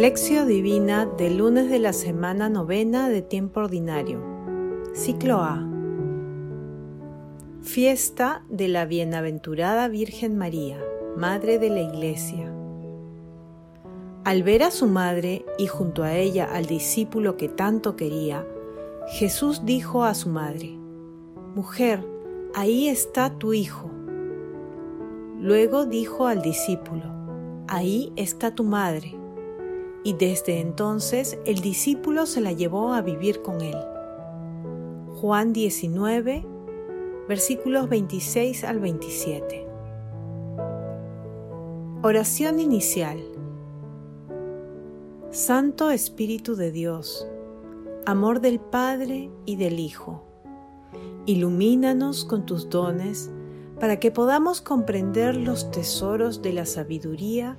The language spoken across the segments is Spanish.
Lección Divina del lunes de la semana novena de tiempo ordinario. Ciclo A. Fiesta de la Bienaventurada Virgen María, Madre de la Iglesia. Al ver a su madre y junto a ella al discípulo que tanto quería, Jesús dijo a su madre, Mujer, ahí está tu hijo. Luego dijo al discípulo, Ahí está tu madre y desde entonces el discípulo se la llevó a vivir con él. Juan 19, versículos 26 al 27. Oración inicial. Santo Espíritu de Dios, amor del Padre y del Hijo, ilumínanos con tus dones para que podamos comprender los tesoros de la sabiduría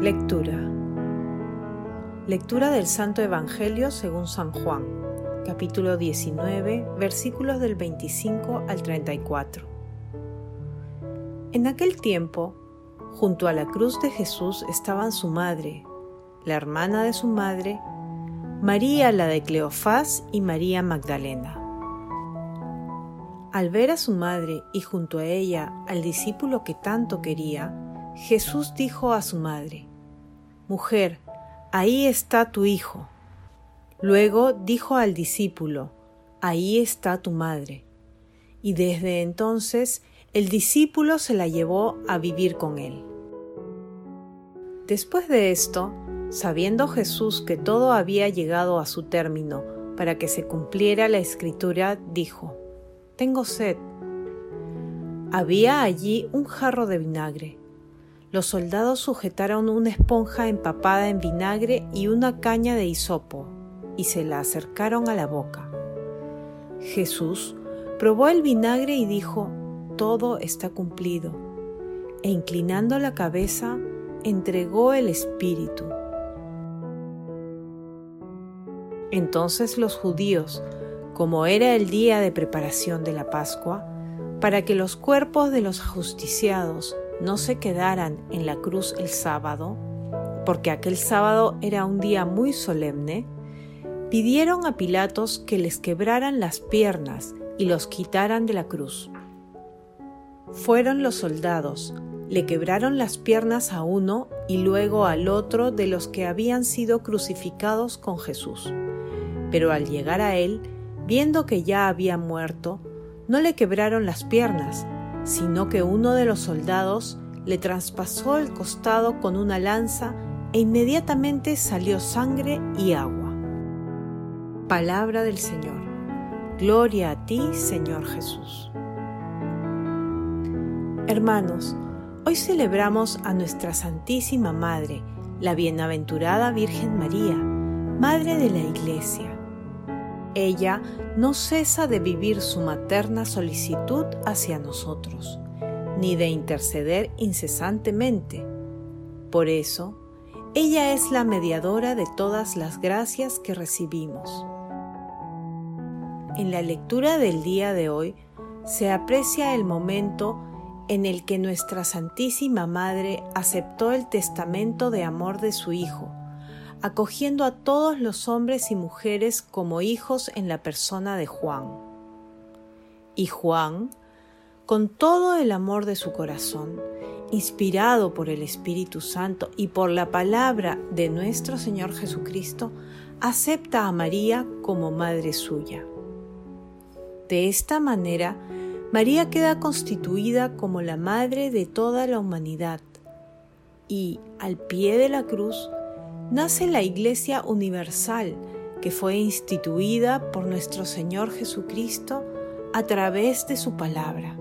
Lectura. Lectura del Santo Evangelio según San Juan, capítulo 19, versículos del 25 al 34. En aquel tiempo, junto a la cruz de Jesús estaban su madre, la hermana de su madre, María la de Cleofás y María Magdalena. Al ver a su madre y junto a ella al discípulo que tanto quería, Jesús dijo a su madre, Mujer, ahí está tu hijo. Luego dijo al discípulo, Ahí está tu madre. Y desde entonces el discípulo se la llevó a vivir con él. Después de esto, sabiendo Jesús que todo había llegado a su término para que se cumpliera la escritura, dijo, Tengo sed. Había allí un jarro de vinagre los soldados sujetaron una esponja empapada en vinagre y una caña de hisopo y se la acercaron a la boca. Jesús probó el vinagre y dijo, todo está cumplido, e inclinando la cabeza, entregó el Espíritu. Entonces los judíos, como era el día de preparación de la Pascua, para que los cuerpos de los ajusticiados no se quedaran en la cruz el sábado, porque aquel sábado era un día muy solemne, pidieron a Pilatos que les quebraran las piernas y los quitaran de la cruz. Fueron los soldados, le quebraron las piernas a uno y luego al otro de los que habían sido crucificados con Jesús. Pero al llegar a él, viendo que ya había muerto, no le quebraron las piernas, sino que uno de los soldados le traspasó el costado con una lanza e inmediatamente salió sangre y agua. Palabra del Señor. Gloria a ti, Señor Jesús. Hermanos, hoy celebramos a nuestra Santísima Madre, la Bienaventurada Virgen María, Madre de la Iglesia ella no cesa de vivir su materna solicitud hacia nosotros, ni de interceder incesantemente. Por eso, ella es la mediadora de todas las gracias que recibimos. En la lectura del día de hoy se aprecia el momento en el que nuestra Santísima Madre aceptó el testamento de amor de su Hijo acogiendo a todos los hombres y mujeres como hijos en la persona de Juan. Y Juan, con todo el amor de su corazón, inspirado por el Espíritu Santo y por la palabra de nuestro Señor Jesucristo, acepta a María como madre suya. De esta manera, María queda constituida como la madre de toda la humanidad y, al pie de la cruz, nace la Iglesia Universal, que fue instituida por nuestro Señor Jesucristo a través de su palabra.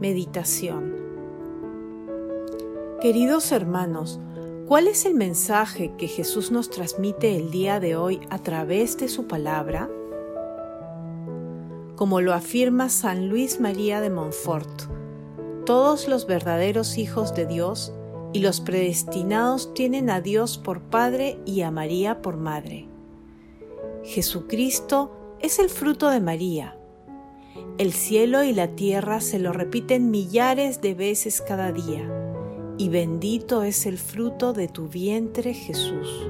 Meditación Queridos hermanos, ¿Cuál es el mensaje que Jesús nos transmite el día de hoy a través de su palabra? Como lo afirma San Luis María de Montfort, todos los verdaderos hijos de Dios y los predestinados tienen a Dios por Padre y a María por Madre. Jesucristo es el fruto de María. El cielo y la tierra se lo repiten millares de veces cada día, y bendito es el fruto de tu vientre Jesús.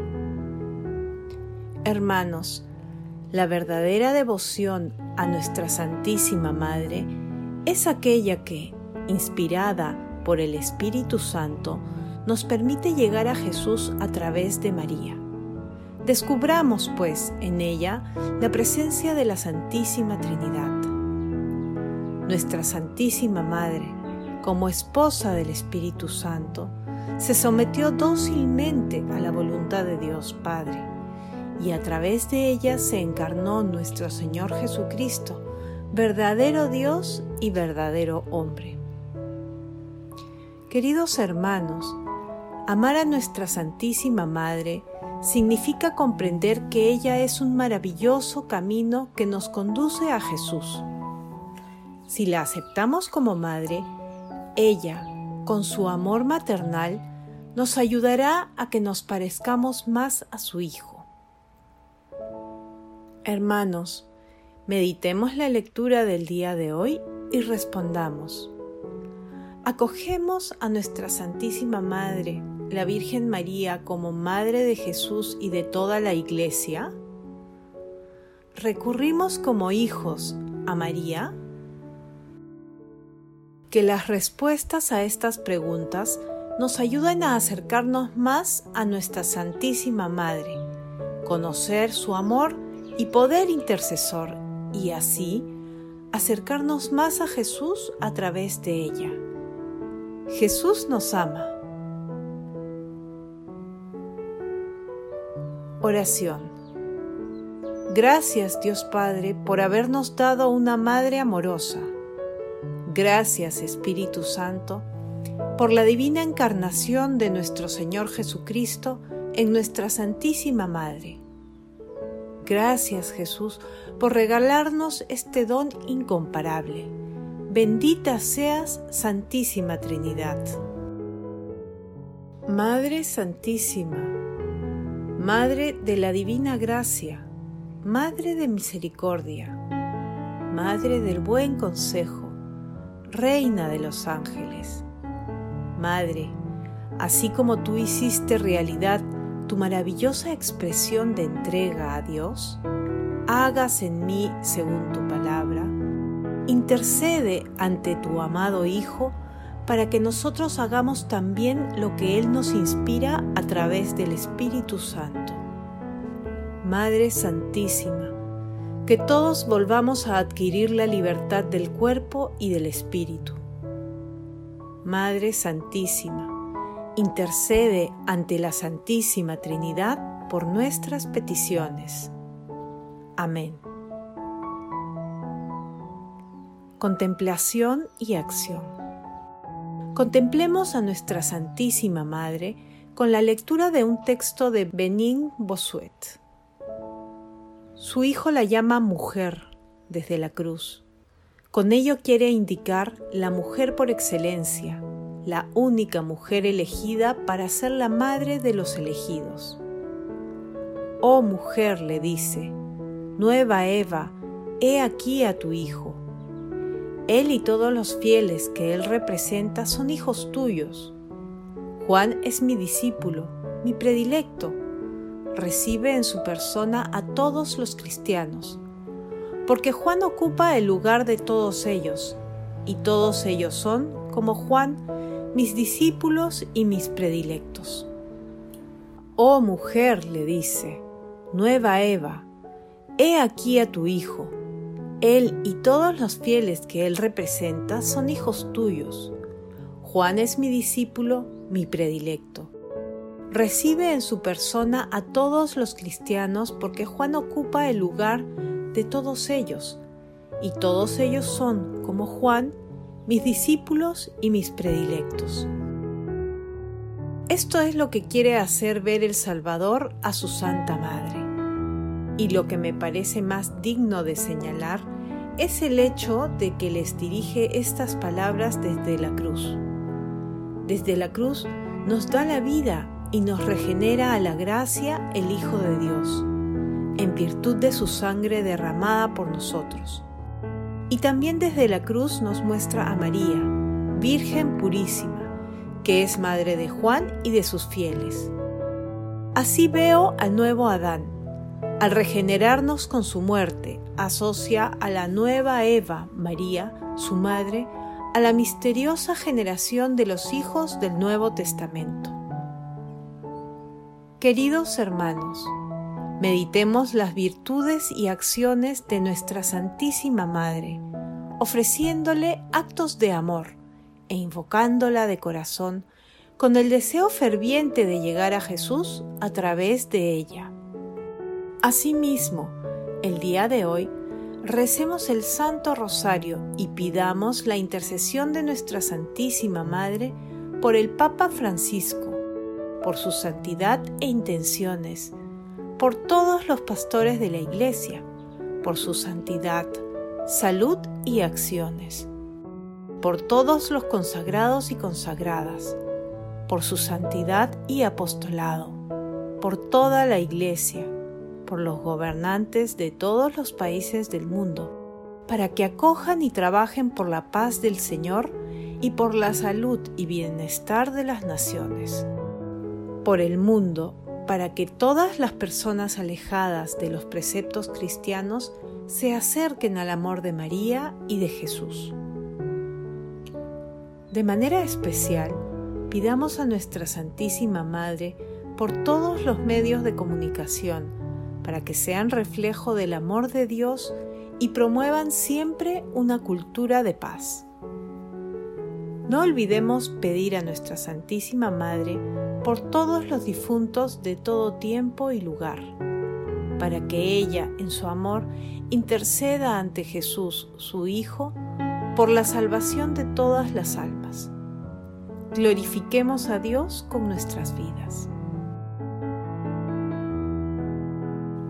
Hermanos, la verdadera devoción a nuestra Santísima Madre es aquella que, inspirada por el Espíritu Santo, nos permite llegar a Jesús a través de María. Descubramos, pues, en ella la presencia de la Santísima Trinidad. Nuestra Santísima Madre, como esposa del Espíritu Santo, se sometió dócilmente a la voluntad de Dios Padre, y a través de ella se encarnó nuestro Señor Jesucristo, verdadero Dios y verdadero hombre. Queridos hermanos, amar a nuestra Santísima Madre significa comprender que ella es un maravilloso camino que nos conduce a Jesús. Si la aceptamos como madre, ella, con su amor maternal, nos ayudará a que nos parezcamos más a su Hijo. Hermanos, meditemos la lectura del día de hoy y respondamos. Acogemos a nuestra Santísima Madre, la Virgen María, como Madre de Jesús y de toda la Iglesia. ¿Recurrimos como hijos a María? Que las respuestas a estas preguntas nos ayuden a acercarnos más a nuestra Santísima Madre, conocer su amor y poder intercesor y así acercarnos más a Jesús a través de ella. Jesús nos ama. Oración. Gracias Dios Padre por habernos dado una Madre amorosa. Gracias Espíritu Santo por la divina encarnación de nuestro Señor Jesucristo en nuestra Santísima Madre. Gracias Jesús por regalarnos este don incomparable Bendita seas, Santísima Trinidad. Madre Santísima, Madre de la Divina Gracia, Madre de Misericordia, Madre del Buen Consejo, Reina de los Ángeles, Madre, así como tú hiciste realidad tu maravillosa expresión de entrega a Dios, hagas en mí según tu palabra intercede ante tu amado Hijo para que nosotros hagamos también lo que Él nos inspira a través del Espíritu Santo. Madre Santísima, que todos volvamos a adquirir la libertad del cuerpo y del espíritu. Madre Santísima, intercede ante la Santísima Trinidad por nuestras peticiones. Amén. Contemplación y acción. Contemplemos a nuestra Santísima Madre con la lectura de un texto de Benin Bossuet. Su hijo la llama mujer desde la cruz. Con ello quiere indicar la mujer por excelencia, la única mujer elegida para ser la madre de los elegidos. Oh mujer, le dice, nueva Eva, he aquí a tu hijo él y todos los fieles que Él representa son hijos tuyos. Juan es mi discípulo, mi predilecto. Recibe en su persona a todos los cristianos, porque Juan ocupa el lugar de todos ellos, y todos ellos son, como Juan, mis discípulos y mis predilectos. Oh mujer, le dice, nueva Eva, he aquí a tu hijo él y todos los fieles que Él representa son hijos tuyos. Juan es mi discípulo, mi predilecto. Recibe en su persona a todos los cristianos porque Juan ocupa el lugar de todos ellos, y todos ellos son, como Juan, mis discípulos y mis predilectos. Es Esto es lo que quiere hacer ver el Salvador a su Santa Madre. Y lo que me parece más digno de señalar es el hecho de que les dirige estas palabras desde la cruz. Desde la cruz nos da la vida y nos regenera a la gracia el Hijo de Dios, en virtud de su sangre derramada por nosotros. Y también desde la cruz nos muestra a María, Virgen purísima, que es madre de Juan y de sus fieles. Así veo al nuevo Adán. Al regenerarnos con su muerte, asocia a la nueva Eva, María, su madre, a la misteriosa generación de los hijos del Nuevo Testamento. Queridos hermanos, meditemos las virtudes y acciones de nuestra Santísima Madre, ofreciéndole actos de amor e invocándola de corazón con el deseo ferviente de llegar a Jesús a través de ella. Asimismo, el día de hoy, recemos el Santo Rosario y pidamos la intercesión de nuestra Santísima Madre por el Papa Francisco por su santidad e intenciones, por todos los pastores de la Iglesia, por su santidad, salud y acciones, por todos los consagrados y consagradas, por su santidad y apostolado, por toda la Iglesia, por los gobernantes de todos los países del mundo, para que acojan y trabajen por la paz del Señor y por la salud y bienestar de las naciones por el mundo para que todas las personas alejadas de los preceptos cristianos se acerquen al amor de María y de Jesús. De manera especial, pidamos a nuestra Santísima Madre por todos los medios de comunicación, para que sean reflejo del amor de Dios y promuevan siempre una cultura de paz. No olvidemos pedir a nuestra Santísima Madre por todos los difuntos de todo tiempo y lugar, para que ella, en su amor, interceda ante Jesús, su Hijo, por la salvación de todas las almas. Glorifiquemos a Dios con nuestras vidas.